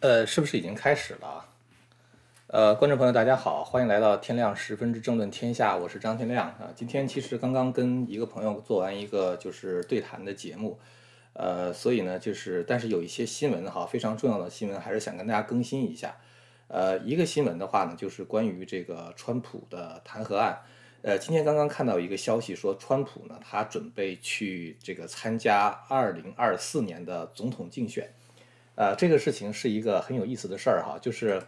呃，是不是已经开始了？呃，观众朋友，大家好，欢迎来到天亮十分之政论天下，我是张天亮啊。今天其实刚刚跟一个朋友做完一个就是对谈的节目，呃，所以呢，就是但是有一些新闻哈，非常重要的新闻，还是想跟大家更新一下。呃，一个新闻的话呢，就是关于这个川普的弹劾案。呃，今天刚刚看到一个消息说，川普呢，他准备去这个参加二零二四年的总统竞选。呃，这个事情是一个很有意思的事儿哈，就是，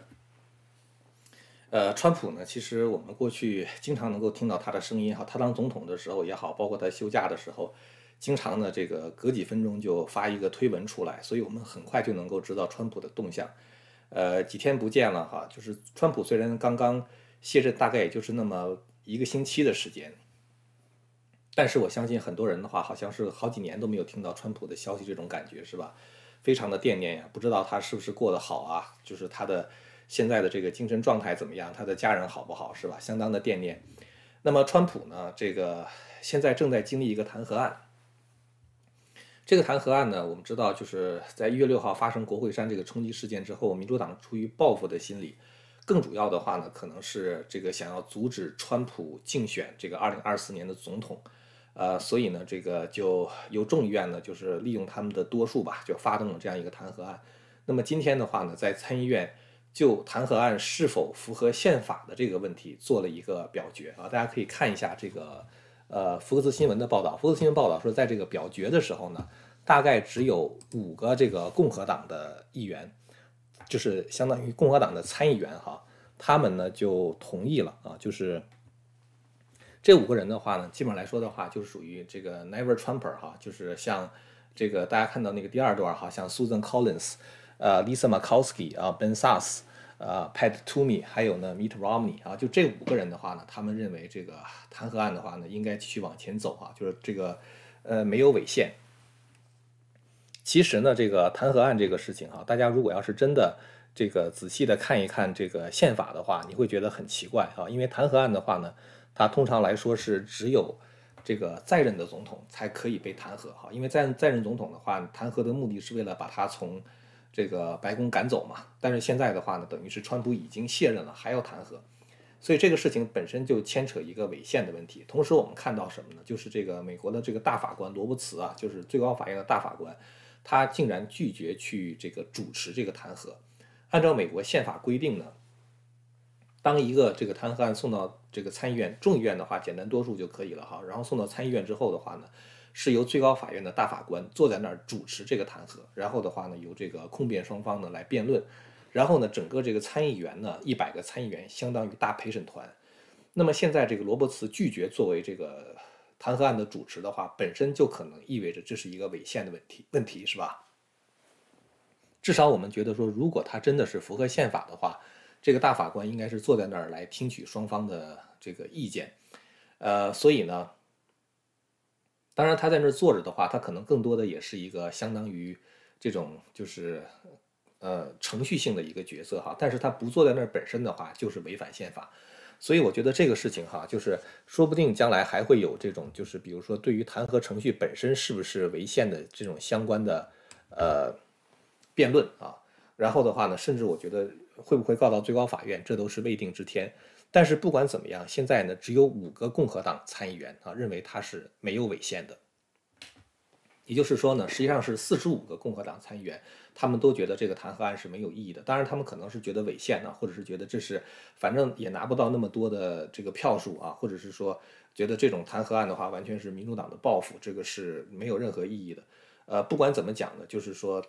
呃，川普呢，其实我们过去经常能够听到他的声音哈，他当总统的时候也好，包括他休假的时候，经常呢这个隔几分钟就发一个推文出来，所以我们很快就能够知道川普的动向。呃，几天不见了哈，就是川普虽然刚刚卸任，大概也就是那么一个星期的时间，但是我相信很多人的话，好像是好几年都没有听到川普的消息，这种感觉是吧？非常的惦念呀，不知道他是不是过得好啊？就是他的现在的这个精神状态怎么样？他的家人好不好？是吧？相当的惦念。那么川普呢？这个现在正在经历一个弹劾案。这个弹劾案呢，我们知道就是在一月六号发生国会山这个冲击事件之后，民主党出于报复的心理，更主要的话呢，可能是这个想要阻止川普竞选这个二零二四年的总统。呃，所以呢，这个就由众议院呢，就是利用他们的多数吧，就发动了这样一个弹劾案。那么今天的话呢，在参议院就弹劾案是否符合宪法的这个问题做了一个表决啊，大家可以看一下这个呃福克斯新闻的报道。福克斯新闻报道说，在这个表决的时候呢，大概只有五个这个共和党的议员，就是相当于共和党的参议员哈，他们呢就同意了啊，就是。这五个人的话呢，基本上来说的话，就是属于这个 Never Trumper 哈，就是像这个大家看到那个第二段哈，像 Susan Collins，呃，Lisa Murkowski 啊，Ben Sass，呃，Pat Toomey，还有呢 Mitt Romney 啊，就这五个人的话呢，他们认为这个弹劾案的话呢，应该继续往前走啊，就是这个呃没有违宪。其实呢，这个弹劾案这个事情哈，大家如果要是真的这个仔细的看一看这个宪法的话，你会觉得很奇怪啊，因为弹劾案的话呢。它通常来说是只有这个在任的总统才可以被弹劾，哈，因为在在任总统的话，弹劾的目的是为了把他从这个白宫赶走嘛。但是现在的话呢，等于是川普已经卸任了，还要弹劾，所以这个事情本身就牵扯一个违宪的问题。同时，我们看到什么呢？就是这个美国的这个大法官罗伯茨啊，就是最高法院的大法官，他竟然拒绝去这个主持这个弹劾。按照美国宪法规定呢。当一个这个弹劾案送到这个参议院、众议院的话，简单多数就可以了哈。然后送到参议院之后的话呢，是由最高法院的大法官坐在那儿主持这个弹劾，然后的话呢，由这个控辩双方呢来辩论，然后呢，整个这个参议员呢，一百个参议员相当于大陪审团。那么现在这个罗伯茨拒绝作为这个弹劾案的主持的话，本身就可能意味着这是一个违宪的问题，问题是吧？至少我们觉得说，如果他真的是符合宪法的话。这个大法官应该是坐在那儿来听取双方的这个意见，呃，所以呢，当然他在那儿坐着的话，他可能更多的也是一个相当于这种就是呃程序性的一个角色哈，但是他不坐在那儿本身的话，就是违反宪法，所以我觉得这个事情哈，就是说不定将来还会有这种就是比如说对于弹劾程序本身是不是违宪的这种相关的呃辩论啊，然后的话呢，甚至我觉得。会不会告到最高法院，这都是未定之天。但是不管怎么样，现在呢，只有五个共和党参议员啊认为他是没有违宪的。也就是说呢，实际上是四十五个共和党参议员，他们都觉得这个弹劾案是没有意义的。当然，他们可能是觉得违宪呢，或者是觉得这是反正也拿不到那么多的这个票数啊，或者是说觉得这种弹劾案的话完全是民主党的报复，这个是没有任何意义的。呃，不管怎么讲呢，就是说。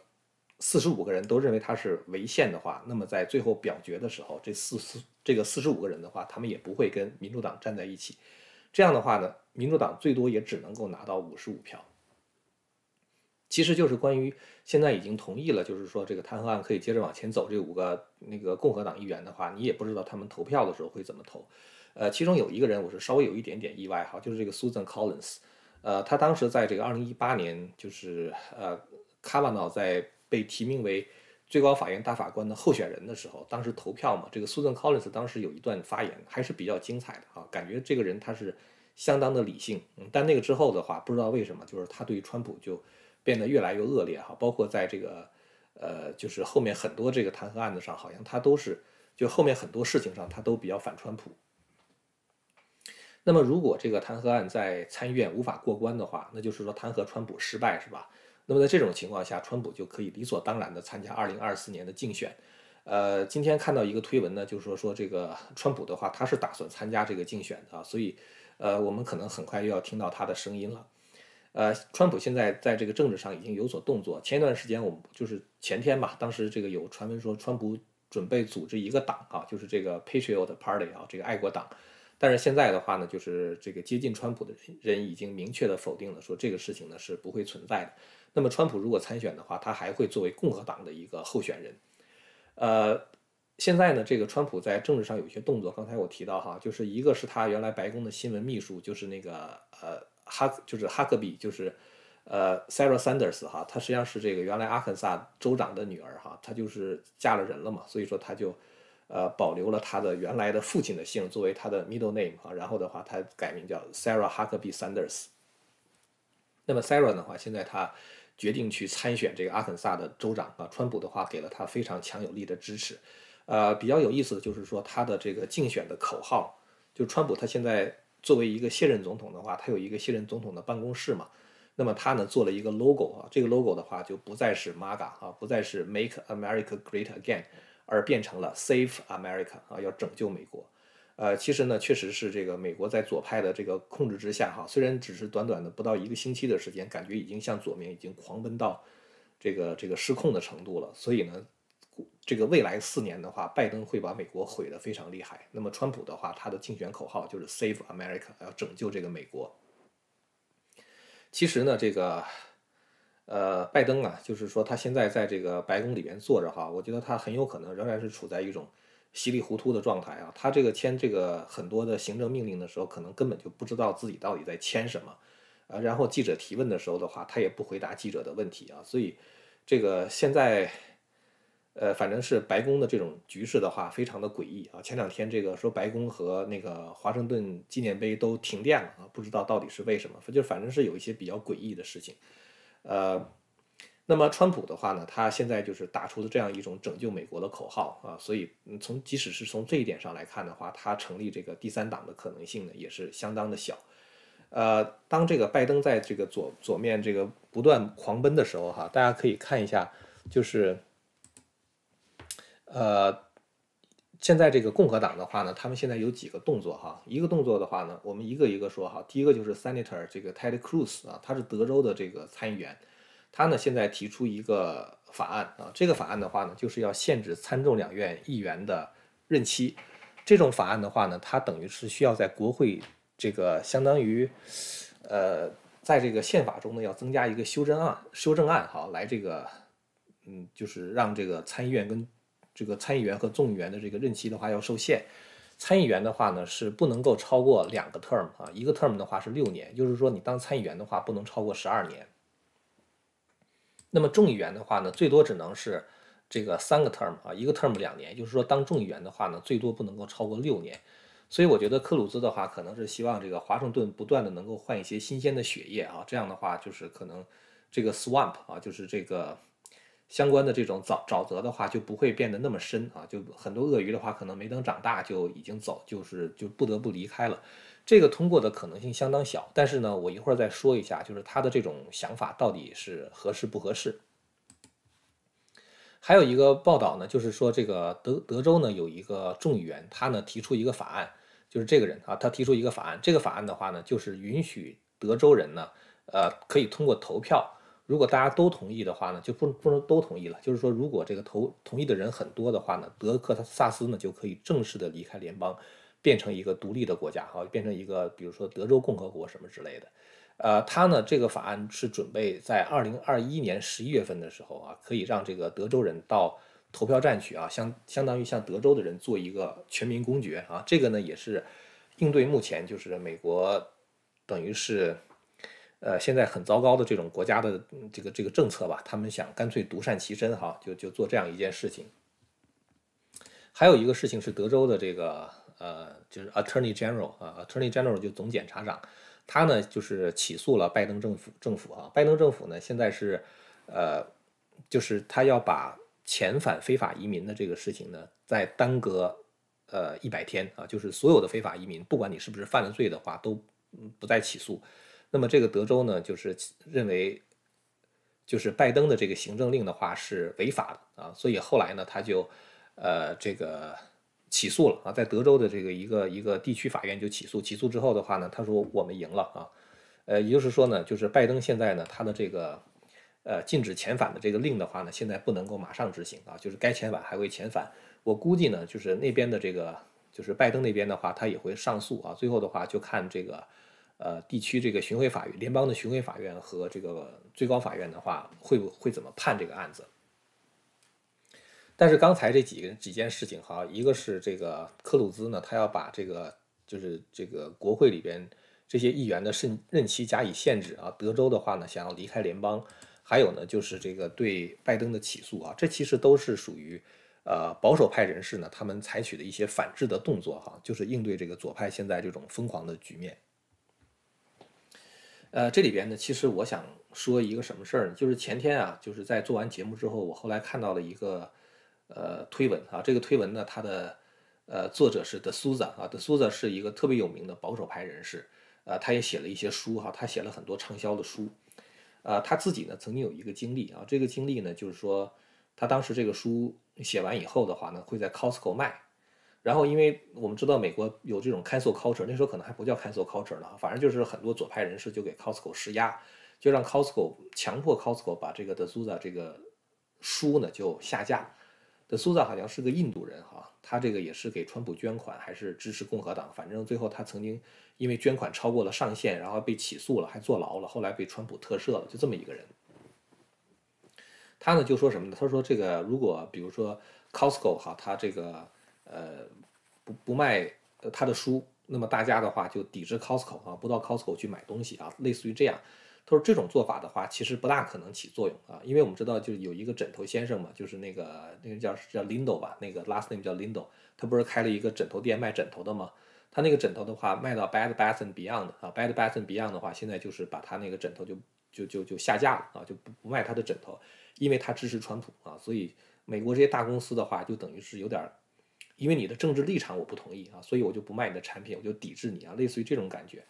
四十五个人都认为他是违宪的话，那么在最后表决的时候，这四四这个四十五个人的话，他们也不会跟民主党站在一起。这样的话呢，民主党最多也只能够拿到五十五票。其实就是关于现在已经同意了，就是说这个弹劾案可以接着往前走。这五个那个共和党议员的话，你也不知道他们投票的时候会怎么投。呃，其中有一个人我是稍微有一点点意外哈，就是这个 Susan Collins，呃，他当时在这个二零一八年，就是呃卡瓦诺在。被提名为最高法院大法官的候选人的时候，当时投票嘛，这个 Susan Collins 当时有一段发言还是比较精彩的啊，感觉这个人他是相当的理性。嗯，但那个之后的话，不知道为什么，就是他对于川普就变得越来越恶劣哈，包括在这个呃，就是后面很多这个弹劾案子上，好像他都是就后面很多事情上他都比较反川普。那么如果这个弹劾案在参议院无法过关的话，那就是说弹劾川普失败是吧？那么在这种情况下，川普就可以理所当然的参加二零二四年的竞选。呃，今天看到一个推文呢，就是说说这个川普的话，他是打算参加这个竞选的，所以呃，我们可能很快又要听到他的声音了。呃，川普现在在这个政治上已经有所动作。前一段时间我们就是前天吧，当时这个有传闻说川普准备组织一个党啊，就是这个 Patriot Party 啊，这个爱国党。但是现在的话呢，就是这个接近川普的人已经明确的否定了，说这个事情呢是不会存在的。那么川普如果参选的话，他还会作为共和党的一个候选人。呃，现在呢，这个川普在政治上有一些动作。刚才我提到哈，就是一个是他原来白宫的新闻秘书，就是那个呃哈，就是哈克比，就是呃 Sarah Sanders 哈，她实际上是这个原来阿肯萨州长的女儿哈，她就是嫁了人了嘛，所以说她就呃保留了他的原来的父亲的姓作为他的 middle name 啊，然后的话他改名叫 Sarah Huckabee Sanders。那么 Sarah 的话，现在他。决定去参选这个阿肯萨的州长啊，川普的话给了他非常强有力的支持。呃，比较有意思的就是说他的这个竞选的口号，就川普他现在作为一个卸任总统的话，他有一个卸任总统的办公室嘛。那么他呢做了一个 logo 啊，这个 logo 的话就不再是 MAGA 啊，不再是 Make America Great Again，而变成了 Save America 啊，要拯救美国。呃，其实呢，确实是这个美国在左派的这个控制之下，哈，虽然只是短短的不到一个星期的时间，感觉已经向左面已经狂奔到这个这个失控的程度了。所以呢，这个未来四年的话，拜登会把美国毁得非常厉害。那么川普的话，他的竞选口号就是 Save America，要拯救这个美国。其实呢，这个呃，拜登啊，就是说他现在在这个白宫里边坐着哈，我觉得他很有可能仍然是处在一种。稀里糊涂的状态啊，他这个签这个很多的行政命令的时候，可能根本就不知道自己到底在签什么，啊，然后记者提问的时候的话，他也不回答记者的问题啊，所以这个现在，呃，反正是白宫的这种局势的话，非常的诡异啊。前两天这个说白宫和那个华盛顿纪念碑都停电了啊，不知道到底是为什么，就反正是有一些比较诡异的事情，呃。那么川普的话呢，他现在就是打出了这样一种拯救美国的口号啊，所以从即使是从这一点上来看的话，他成立这个第三党的可能性呢也是相当的小。呃，当这个拜登在这个左左面这个不断狂奔的时候哈，大家可以看一下，就是呃，现在这个共和党的话呢，他们现在有几个动作哈，一个动作的话呢，我们一个一个说哈，第一个就是 Senator 这个 Ted Cruz 啊，他是德州的这个参议员。他呢现在提出一个法案啊，这个法案的话呢，就是要限制参众两院议员的任期。这种法案的话呢，它等于是需要在国会这个相当于，呃，在这个宪法中呢要增加一个修正案，修正案哈，来这个，嗯，就是让这个参议院跟这个参议员和众议员的这个任期的话要受限。参议员的话呢是不能够超过两个 term 啊，一个 term 的话是六年，就是说你当参议员的话不能超过十二年。那么众议员的话呢，最多只能是这个三个 term 啊，一个 term 两年，就是说当众议员的话呢，最多不能够超过六年。所以我觉得克鲁兹的话，可能是希望这个华盛顿不断的能够换一些新鲜的血液啊，这样的话就是可能这个 swamp 啊，就是这个相关的这种沼沼泽的话就不会变得那么深啊，就很多鳄鱼的话可能没等长大就已经走，就是就不得不离开了。这个通过的可能性相当小，但是呢，我一会儿再说一下，就是他的这种想法到底是合适不合适。还有一个报道呢，就是说这个德德州呢有一个众议员，他呢提出一个法案，就是这个人啊，他提出一个法案，这个法案的话呢，就是允许德州人呢，呃，可以通过投票，如果大家都同意的话呢，就不不能都同意了，就是说如果这个投同意的人很多的话呢，德克萨斯呢就可以正式的离开联邦。变成一个独立的国家，哈，变成一个比如说德州共和国什么之类的，呃，他呢这个法案是准备在二零二一年十一月份的时候啊，可以让这个德州人到投票站去啊，相相当于向德州的人做一个全民公决啊，这个呢也是应对目前就是美国等于是呃现在很糟糕的这种国家的这个这个政策吧，他们想干脆独善其身哈，就就做这样一件事情。还有一个事情是德州的这个。呃，就是 Attorney General 啊，Attorney General 就总检察长，他呢就是起诉了拜登政府政府啊，拜登政府呢现在是呃就是他要把遣返非法移民的这个事情呢，再耽搁呃一百天啊，就是所有的非法移民，不管你是不是犯了罪的话，都不再起诉。那么这个德州呢，就是认为，就是拜登的这个行政令的话是违法的啊，所以后来呢，他就呃这个起诉了啊，在德州的这个一个一个地区法院就起诉，起诉之后的话呢，他说我们赢了啊，呃，也就是说呢，就是拜登现在呢，他的这个呃禁止遣返的这个令的话呢，现在不能够马上执行啊，就是该遣返还会遣返。我估计呢，就是那边的这个就是拜登那边的话，他也会上诉啊，最后的话就看这个。呃，地区这个巡回法院、联邦的巡回法院和这个最高法院的话，会不会怎么判这个案子？但是刚才这几个几件事情哈，一个是这个克鲁兹呢，他要把这个就是这个国会里边这些议员的任任期加以限制啊。德州的话呢，想要离开联邦，还有呢就是这个对拜登的起诉啊，这其实都是属于呃保守派人士呢他们采取的一些反制的动作哈，就是应对这个左派现在这种疯狂的局面。呃，这里边呢，其实我想说一个什么事儿呢？就是前天啊，就是在做完节目之后，我后来看到了一个呃推文啊。这个推文呢，它的呃作者是德苏扎啊，德苏扎是一个特别有名的保守派人士，呃，他也写了一些书哈，他写了很多畅销的书。呃，他自己呢曾经有一个经历啊，这个经历呢就是说，他当时这个书写完以后的话呢，会在 Costco 卖。然后，因为我们知道美国有这种 cancel culture，那时候可能还不叫 cancel culture 呢，反正就是很多左派人士就给 Costco 施压，就让 Costco 强迫 Costco 把这个 De Souza 这个书呢就下架。De Souza 好像是个印度人哈，他这个也是给川普捐款，还是支持共和党，反正最后他曾经因为捐款超过了上限，然后被起诉了，还坐牢了，后来被川普特赦了，就这么一个人。他呢就说什么呢？他说这个如果比如说 Costco 哈，他这个。呃，不不卖他的书，那么大家的话就抵制 Costco 啊，不到 Costco 去买东西啊，类似于这样。他说这种做法的话，其实不大可能起作用啊，因为我们知道就是有一个枕头先生嘛，就是那个那个叫叫 Lindo 吧，那个 last name 叫 Lindo，他不是开了一个枕头店卖枕头的吗？他那个枕头的话卖到 Bed Bath and Beyond 啊，Bed Bath and Beyond 的话，现在就是把他那个枕头就就就就下架了啊，就不不卖他的枕头，因为他支持川普啊，所以美国这些大公司的话就等于是有点。因为你的政治立场我不同意啊，所以我就不卖你的产品，我就抵制你啊，类似于这种感觉。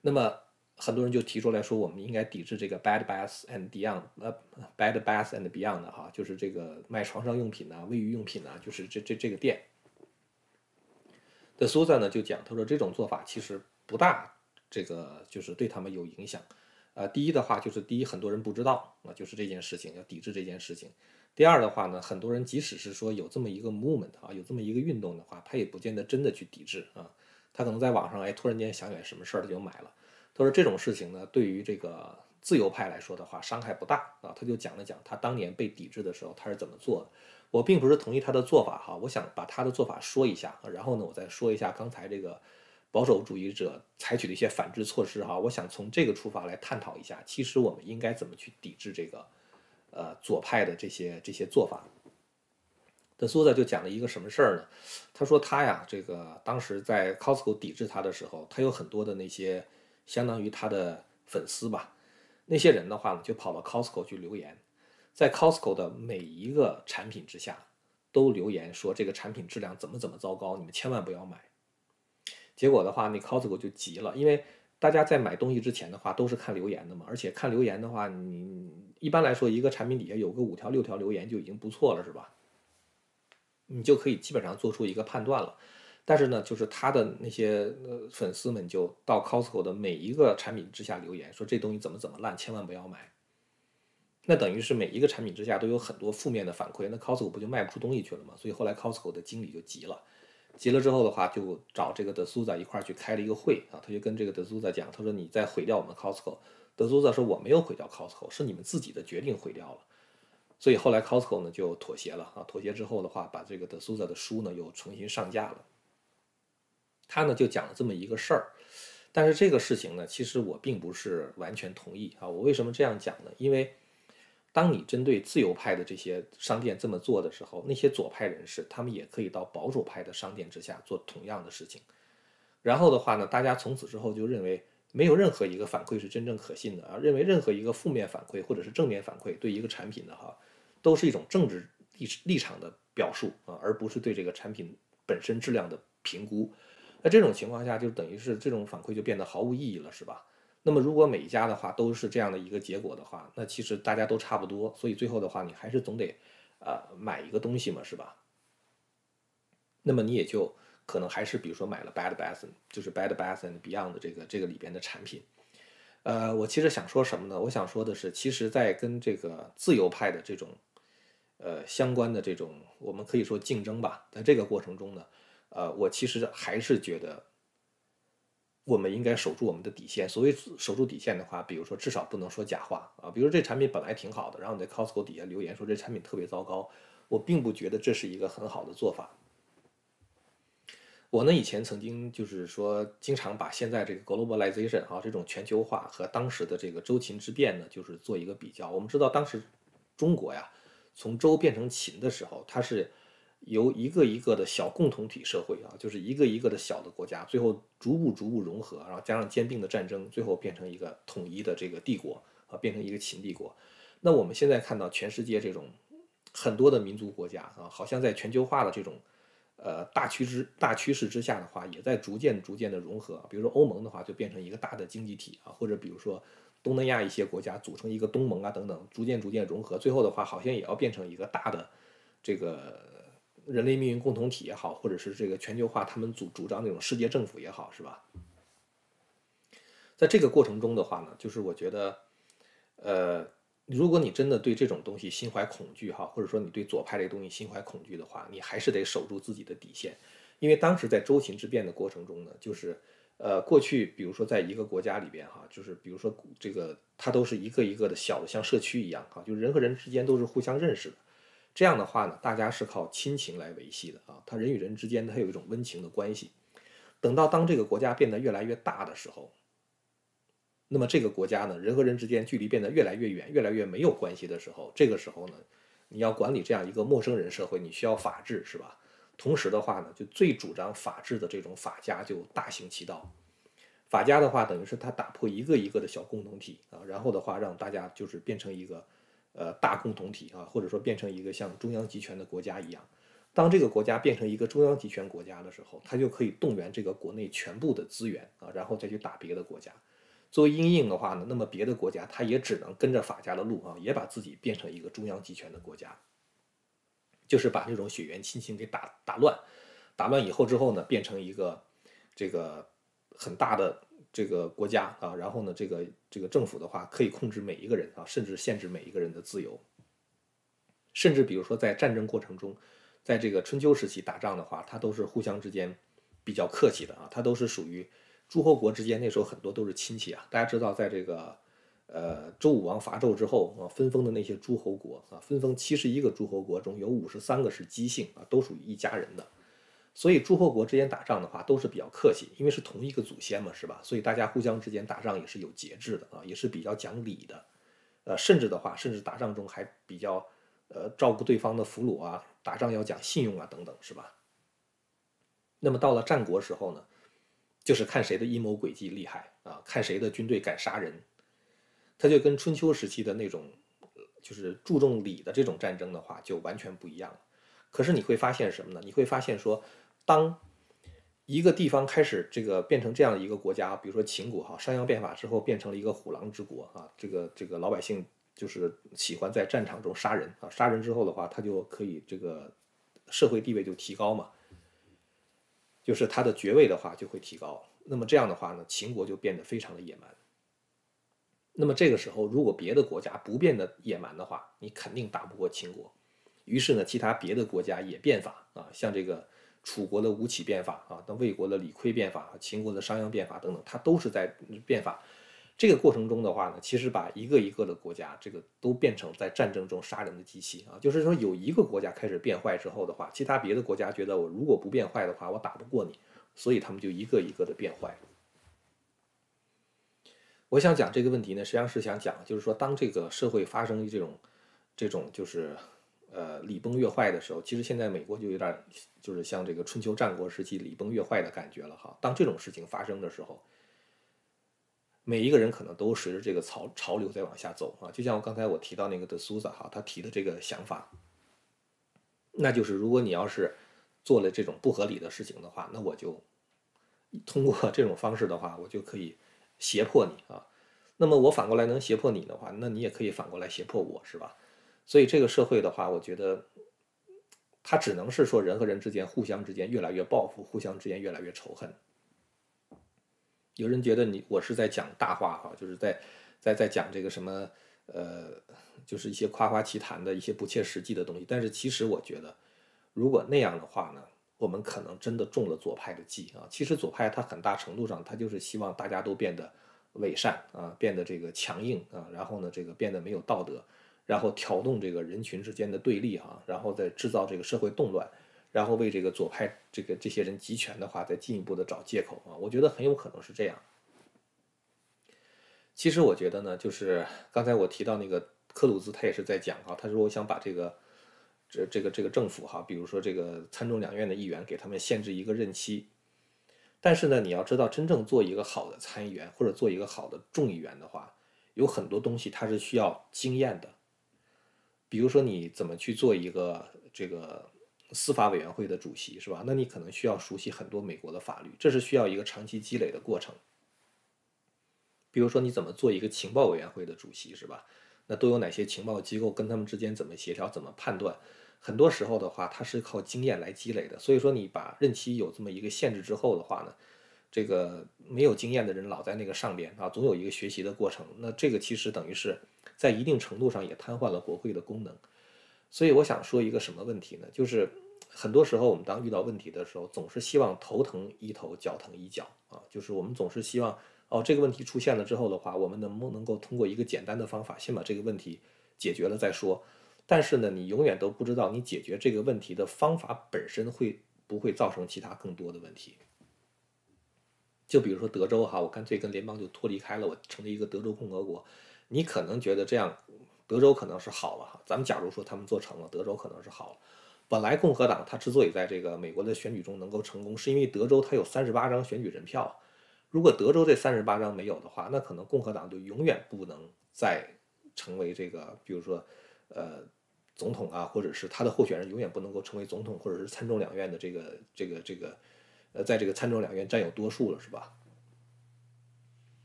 那么很多人就提出来说，我们应该抵制这个 Bed Bath and Beyond，呃，Bed Bath and Beyond 的哈，就是这个卖床上用品呐、卫浴用品呐，就是这这这个店。的苏赞呢就讲，他说这种做法其实不大，这个就是对他们有影响。呃，第一的话就是第一，很多人不知道啊，就是这件事情要抵制这件事情。第二的话呢，很多人即使是说有这么一个 movement 啊，有这么一个运动的话，他也不见得真的去抵制啊。他可能在网上哎，突然间想起来什么事儿，他就买了。他说这种事情呢，对于这个自由派来说的话，伤害不大啊。他就讲了讲他当年被抵制的时候他是怎么做的。我并不是同意他的做法哈，我想把他的做法说一下，然后呢，我再说一下刚才这个保守主义者采取的一些反制措施哈。我想从这个出发来探讨一下，其实我们应该怎么去抵制这个。呃，左派的这些这些做法，德苏子就讲了一个什么事儿呢？他说他呀，这个当时在 Costco 抵制他的时候，他有很多的那些相当于他的粉丝吧，那些人的话呢，就跑到 Costco 去留言，在 Costco 的每一个产品之下都留言说这个产品质量怎么怎么糟糕，你们千万不要买。结果的话，那 Costco 就急了，因为。大家在买东西之前的话，都是看留言的嘛，而且看留言的话，你一般来说一个产品底下有个五条六条留言就已经不错了，是吧？你就可以基本上做出一个判断了。但是呢，就是他的那些呃粉丝们就到 Costco 的每一个产品之下留言，说这东西怎么怎么烂，千万不要买。那等于是每一个产品之下都有很多负面的反馈，那 Costco 不就卖不出东西去了吗？所以后来 Costco 的经理就急了。急了之后的话，就找这个德苏萨一块儿去开了一个会啊，他就跟这个德苏萨讲，他说你再毁掉我们 Costco，德苏萨说我没有毁掉 Costco，是你们自己的决定毁掉了。所以后来 Costco 呢就妥协了啊，妥协之后的话，把这个德苏萨的书呢又重新上架了。他呢就讲了这么一个事儿，但是这个事情呢，其实我并不是完全同意啊。我为什么这样讲呢？因为当你针对自由派的这些商店这么做的时候，那些左派人士他们也可以到保守派的商店之下做同样的事情。然后的话呢，大家从此之后就认为没有任何一个反馈是真正可信的啊，认为任何一个负面反馈或者是正面反馈对一个产品的哈，都是一种政治立立场的表述啊，而不是对这个产品本身质量的评估。那这种情况下，就等于是这种反馈就变得毫无意义了，是吧？那么如果每一家的话都是这样的一个结果的话，那其实大家都差不多，所以最后的话，你还是总得呃买一个东西嘛，是吧？那么你也就可能还是比如说买了 Bad Bath，就是 Bad Bath and Beyond 这个这个里边的产品。呃，我其实想说什么呢？我想说的是，其实，在跟这个自由派的这种呃相关的这种，我们可以说竞争吧，在这个过程中呢。呃，我其实还是觉得，我们应该守住我们的底线。所谓守住底线的话，比如说至少不能说假话啊。比如这产品本来挺好的，然后你在 Costco 底下留言说这产品特别糟糕，我并不觉得这是一个很好的做法。我呢以前曾经就是说，经常把现在这个 globalization 啊这种全球化和当时的这个周秦之变呢，就是做一个比较。我们知道当时中国呀，从周变成秦的时候，它是。由一个一个的小共同体社会啊，就是一个一个的小的国家，最后逐步逐步融合，然后加上兼并的战争，最后变成一个统一的这个帝国啊，变成一个秦帝国。那我们现在看到全世界这种很多的民族国家啊，好像在全球化的这种呃大趋势大趋势之下的话，也在逐渐逐渐的融合。比如说欧盟的话，就变成一个大的经济体啊，或者比如说东南亚一些国家组成一个东盟啊等等，逐渐逐渐融合，最后的话好像也要变成一个大的这个。人类命运共同体也好，或者是这个全球化，他们主主张那种世界政府也好，是吧？在这个过程中的话呢，就是我觉得，呃，如果你真的对这种东西心怀恐惧哈，或者说你对左派这个东西心怀恐惧的话，你还是得守住自己的底线，因为当时在周秦之变的过程中呢，就是呃，过去比如说在一个国家里边哈，就是比如说这个它都是一个一个的小的像社区一样哈，就人和人之间都是互相认识的。这样的话呢，大家是靠亲情来维系的啊，他人与人之间他有一种温情的关系。等到当这个国家变得越来越大的时候，那么这个国家呢，人和人之间距离变得越来越远，越来越没有关系的时候，这个时候呢，你要管理这样一个陌生人社会，你需要法治，是吧？同时的话呢，就最主张法治的这种法家就大行其道。法家的话，等于是他打破一个一个的小共同体啊，然后的话让大家就是变成一个。呃，大共同体啊，或者说变成一个像中央集权的国家一样，当这个国家变成一个中央集权国家的时候，它就可以动员这个国内全部的资源啊，然后再去打别的国家。作为阴影的话呢，那么别的国家它也只能跟着法家的路啊，也把自己变成一个中央集权的国家，就是把这种血缘亲情给打打乱，打乱以后之后呢，变成一个这个很大的。这个国家啊，然后呢，这个这个政府的话可以控制每一个人啊，甚至限制每一个人的自由。甚至比如说在战争过程中，在这个春秋时期打仗的话，它都是互相之间比较客气的啊，它都是属于诸侯国之间，那时候很多都是亲戚啊。大家知道，在这个呃周武王伐纣之后啊，分封的那些诸侯国啊，分封七十一个诸侯国中有五十三个是姬姓啊，都属于一家人的。所以诸侯国之间打仗的话都是比较客气，因为是同一个祖先嘛，是吧？所以大家互相之间打仗也是有节制的啊，也是比较讲理的，呃，甚至的话，甚至打仗中还比较呃照顾对方的俘虏啊，打仗要讲信用啊等等，是吧？那么到了战国时候呢，就是看谁的阴谋诡计厉害啊，看谁的军队敢杀人，他就跟春秋时期的那种就是注重礼的这种战争的话就完全不一样了。可是你会发现什么呢？你会发现说。当一个地方开始这个变成这样的一个国家，比如说秦国哈，商鞅变法之后变成了一个虎狼之国啊，这个这个老百姓就是喜欢在战场中杀人啊，杀人之后的话，他就可以这个社会地位就提高嘛，就是他的爵位的话就会提高。那么这样的话呢，秦国就变得非常的野蛮。那么这个时候，如果别的国家不变得野蛮的话，你肯定打不过秦国。于是呢，其他别的国家也变法啊，像这个。楚国的吴起变法啊，等魏国的李悝变法，秦国的商鞅变法等等，它都是在变法。这个过程中的话呢，其实把一个一个的国家，这个都变成在战争中杀人的机器啊。就是说，有一个国家开始变坏之后的话，其他别的国家觉得我如果不变坏的话，我打不过你，所以他们就一个一个的变坏。我想讲这个问题呢，实际上是想讲，就是说，当这个社会发生这种这种就是。呃，礼崩乐坏的时候，其实现在美国就有点，就是像这个春秋战国时期礼崩乐坏的感觉了哈。当这种事情发生的时候，每一个人可能都随着这个潮潮流在往下走啊。就像我刚才我提到那个的苏萨哈，他提的这个想法，那就是如果你要是做了这种不合理的事情的话，那我就通过这种方式的话，我就可以胁迫你啊。那么我反过来能胁迫你的话，那你也可以反过来胁迫我，是吧？所以这个社会的话，我觉得它只能是说人和人之间互相之间越来越报复，互相之间越来越仇恨。有人觉得你我是在讲大话哈，就是在在在讲这个什么呃，就是一些夸夸其谈的一些不切实际的东西。但是其实我觉得，如果那样的话呢，我们可能真的中了左派的计啊。其实左派他很大程度上，他就是希望大家都变得。伪善啊，变得这个强硬啊，然后呢，这个变得没有道德，然后挑动这个人群之间的对立哈，然后再制造这个社会动乱，然后为这个左派这个这些人集权的话，再进一步的找借口啊，我觉得很有可能是这样。其实我觉得呢，就是刚才我提到那个克鲁兹，他也是在讲哈，他说我想把这个这这个这个政府哈，比如说这个参众两院的议员，给他们限制一个任期。但是呢，你要知道，真正做一个好的参议员或者做一个好的众议员的话，有很多东西它是需要经验的。比如说，你怎么去做一个这个司法委员会的主席，是吧？那你可能需要熟悉很多美国的法律，这是需要一个长期积累的过程。比如说，你怎么做一个情报委员会的主席，是吧？那都有哪些情报机构跟他们之间怎么协调、怎么判断？很多时候的话，它是靠经验来积累的。所以说，你把任期有这么一个限制之后的话呢，这个没有经验的人老在那个上边啊，总有一个学习的过程。那这个其实等于是在一定程度上也瘫痪了国会的功能。所以我想说一个什么问题呢？就是很多时候我们当遇到问题的时候，总是希望头疼医头，脚疼医脚啊。就是我们总是希望哦，这个问题出现了之后的话，我们能不能够通过一个简单的方法，先把这个问题解决了再说。但是呢，你永远都不知道你解决这个问题的方法本身会不会造成其他更多的问题。就比如说德州哈，我干脆跟联邦就脱离开了，我成立一个德州共和国。你可能觉得这样，德州可能是好了哈。咱们假如说他们做成了，德州可能是好了。本来共和党他之所以在这个美国的选举中能够成功，是因为德州它有三十八张选举人票。如果德州这三十八张没有的话，那可能共和党就永远不能再成为这个，比如说，呃。总统啊，或者是他的候选人，永远不能够成为总统，或者是参众两院的这个这个这个，呃，在这个参众两院占有多数了，是吧？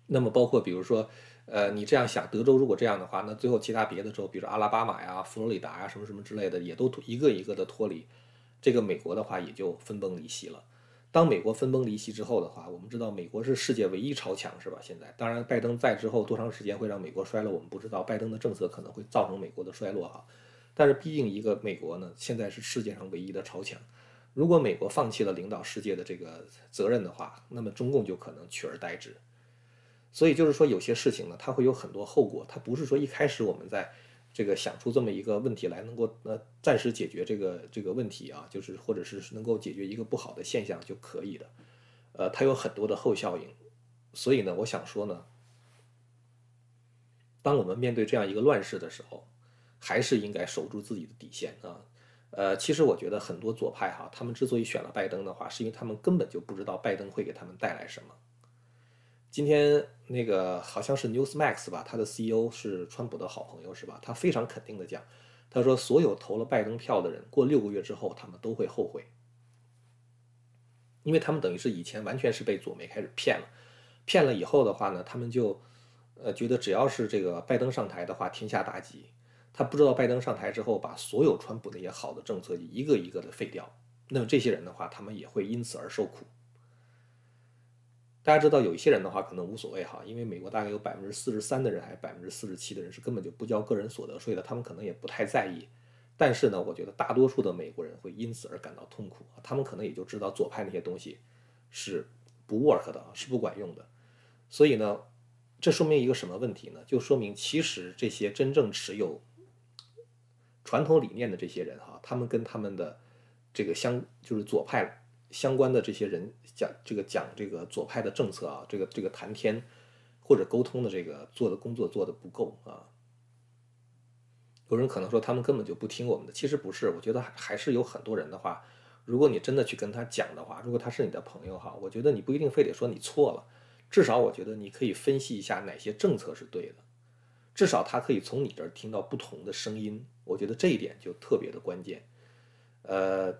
那么包括比如说，呃，你这样想，德州如果这样的话，那最后其他别的州，比如说阿拉巴马呀、佛罗里达呀，什么什么之类的，也都一个一个的脱离，这个美国的话也就分崩离析了。当美国分崩离析之后的话，我们知道美国是世界唯一超强，是吧？现在，当然拜登在之后多长时间会让美国衰落，我们不知道。拜登的政策可能会造成美国的衰落，哈。但是毕竟一个美国呢，现在是世界上唯一的超强。如果美国放弃了领导世界的这个责任的话，那么中共就可能取而代之。所以就是说，有些事情呢，它会有很多后果。它不是说一开始我们在这个想出这么一个问题来，能够呃暂时解决这个这个问题啊，就是或者是能够解决一个不好的现象就可以的。呃，它有很多的后效应。所以呢，我想说呢，当我们面对这样一个乱世的时候，还是应该守住自己的底线啊，呃，其实我觉得很多左派哈，他们之所以选了拜登的话，是因为他们根本就不知道拜登会给他们带来什么。今天那个好像是 Newsmax 吧，他的 CEO 是川普的好朋友是吧？他非常肯定的讲，他说所有投了拜登票的人，过六个月之后他们都会后悔，因为他们等于是以前完全是被左媒开始骗了，骗了以后的话呢，他们就呃觉得只要是这个拜登上台的话，天下大吉。他不知道拜登上台之后，把所有川普那些好的政策一个一个的废掉，那么这些人的话，他们也会因此而受苦。大家知道，有一些人的话可能无所谓哈，因为美国大概有百分之四十三的人，还是百分之四十七的人是根本就不交个人所得税的，他们可能也不太在意。但是呢，我觉得大多数的美国人会因此而感到痛苦，他们可能也就知道左派那些东西是不 work 的，是不管用的。所以呢，这说明一个什么问题呢？就说明其实这些真正持有传统理念的这些人哈，他们跟他们的这个相就是左派相关的这些人讲这个讲这个左派的政策啊，这个这个谈天或者沟通的这个做的工作做的不够啊。有人可能说他们根本就不听我们的，其实不是，我觉得还是有很多人的话，如果你真的去跟他讲的话，如果他是你的朋友哈，我觉得你不一定非得说你错了，至少我觉得你可以分析一下哪些政策是对的，至少他可以从你这儿听到不同的声音。我觉得这一点就特别的关键。呃，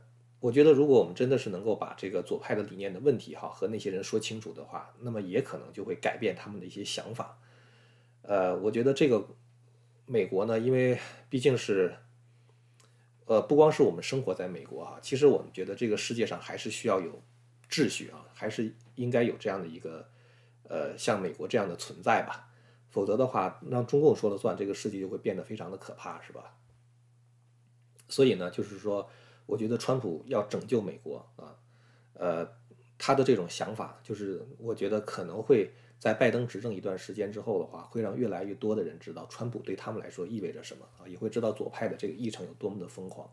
我觉得如果我们真的是能够把这个左派的理念的问题哈和那些人说清楚的话，那么也可能就会改变他们的一些想法。呃，我觉得这个美国呢，因为毕竟是。呃，不光是我们生活在美国啊，其实我们觉得这个世界上还是需要有秩序啊，还是应该有这样的一个呃，像美国这样的存在吧。否则的话，让中共说了算，这个世界就会变得非常的可怕，是吧？所以呢，就是说，我觉得川普要拯救美国啊，呃，他的这种想法，就是我觉得可能会。在拜登执政一段时间之后的话，会让越来越多的人知道川普对他们来说意味着什么啊，也会知道左派的这个议程有多么的疯狂。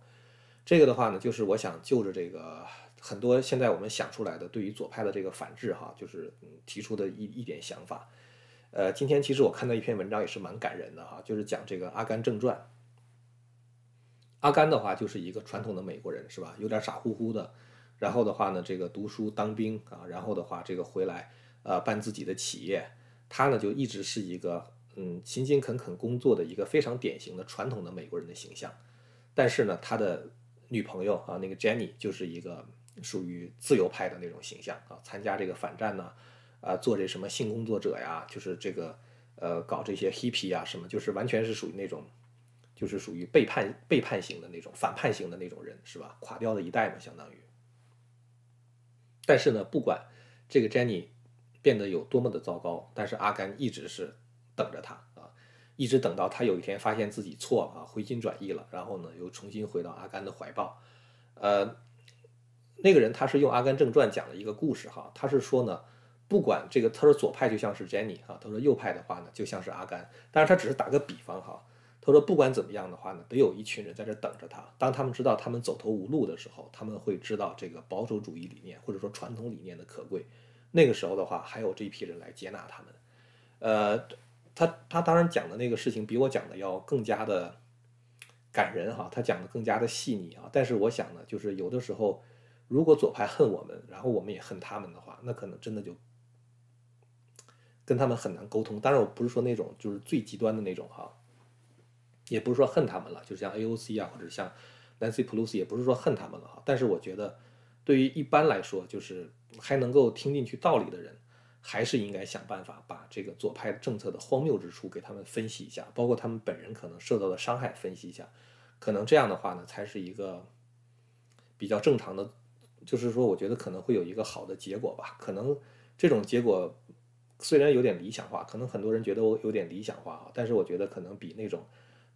这个的话呢，就是我想就着这个很多现在我们想出来的对于左派的这个反制哈，就是提出的一一点想法。呃，今天其实我看到一篇文章也是蛮感人的哈，就是讲这个《阿甘正传》。阿甘的话就是一个传统的美国人是吧？有点傻乎乎的，然后的话呢，这个读书当兵啊，然后的话这个回来。呃，办自己的企业，他呢就一直是一个嗯勤勤恳恳工作的一个非常典型的传统的美国人的形象。但是呢，他的女朋友啊，那个 Jenny 就是一个属于自由派的那种形象啊，参加这个反战呢，啊，做这什么性工作者呀，就是这个呃搞这些 hippie 啊什么，就是完全是属于那种，就是属于背叛背叛型的那种反叛型的那种人，是吧？垮掉的一代嘛，相当于。但是呢，不管这个 Jenny。变得有多么的糟糕，但是阿甘一直是等着他啊，一直等到他有一天发现自己错了啊，回心转意了，然后呢又重新回到阿甘的怀抱。呃，那个人他是用《阿甘正传》讲了一个故事哈，他是说呢，不管这个他说左派就像是 Jenny 哈，他说右派的话呢就像是阿甘，但是他只是打个比方哈，他说不管怎么样的话呢，得有一群人在这等着他，当他们知道他们走投无路的时候，他们会知道这个保守主义理念或者说传统理念的可贵。那个时候的话，还有这一批人来接纳他们，呃，他他当然讲的那个事情比我讲的要更加的感人哈，他讲的更加的细腻啊。但是我想呢，就是有的时候，如果左派恨我们，然后我们也恨他们的话，那可能真的就跟他们很难沟通。当然，我不是说那种就是最极端的那种哈，也不是说恨他们了，就像 AOC 啊，或者像 Nancy Pelosi，也不是说恨他们了哈。但是我觉得，对于一般来说，就是。还能够听进去道理的人，还是应该想办法把这个左派政策的荒谬之处给他们分析一下，包括他们本人可能受到的伤害分析一下，可能这样的话呢，才是一个比较正常的，就是说，我觉得可能会有一个好的结果吧。可能这种结果虽然有点理想化，可能很多人觉得我有点理想化啊，但是我觉得可能比那种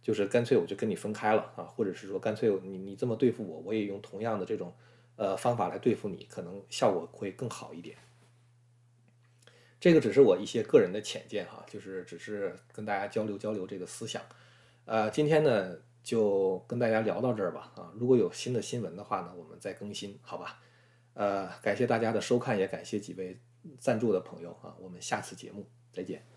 就是干脆我就跟你分开了啊，或者是说干脆你你这么对付我，我也用同样的这种。呃，方法来对付你，可能效果会更好一点。这个只是我一些个人的浅见哈，就是只是跟大家交流交流这个思想。呃，今天呢就跟大家聊到这儿吧啊，如果有新的新闻的话呢，我们再更新，好吧？呃，感谢大家的收看，也感谢几位赞助的朋友啊，我们下次节目再见。